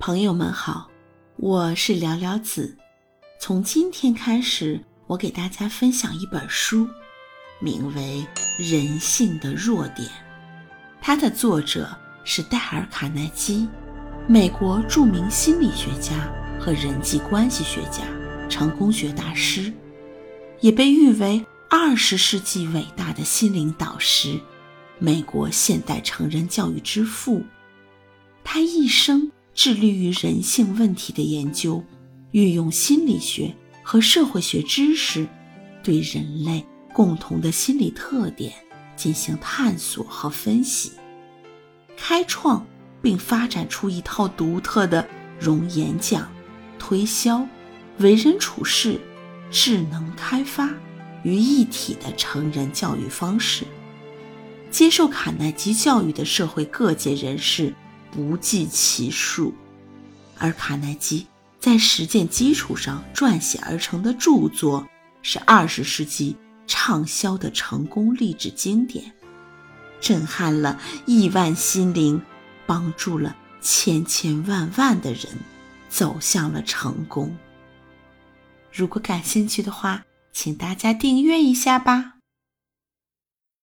朋友们好，我是寥寥子。从今天开始，我给大家分享一本书，名为《人性的弱点》。它的作者是戴尔·卡耐基，美国著名心理学家和人际关系学家，成功学大师，也被誉为二十世纪伟大的心灵导师，美国现代成人教育之父。他一生。致力于人性问题的研究，运用心理学和社会学知识，对人类共同的心理特点进行探索和分析，开创并发展出一套独特的融演讲、推销、为人处事、智能开发于一体的成人教育方式。接受卡耐基教育的社会各界人士。不计其数，而卡耐基在实践基础上撰写而成的著作，是二十世纪畅销的成功励志经典，震撼了亿万心灵，帮助了千千万万的人走向了成功。如果感兴趣的话，请大家订阅一下吧。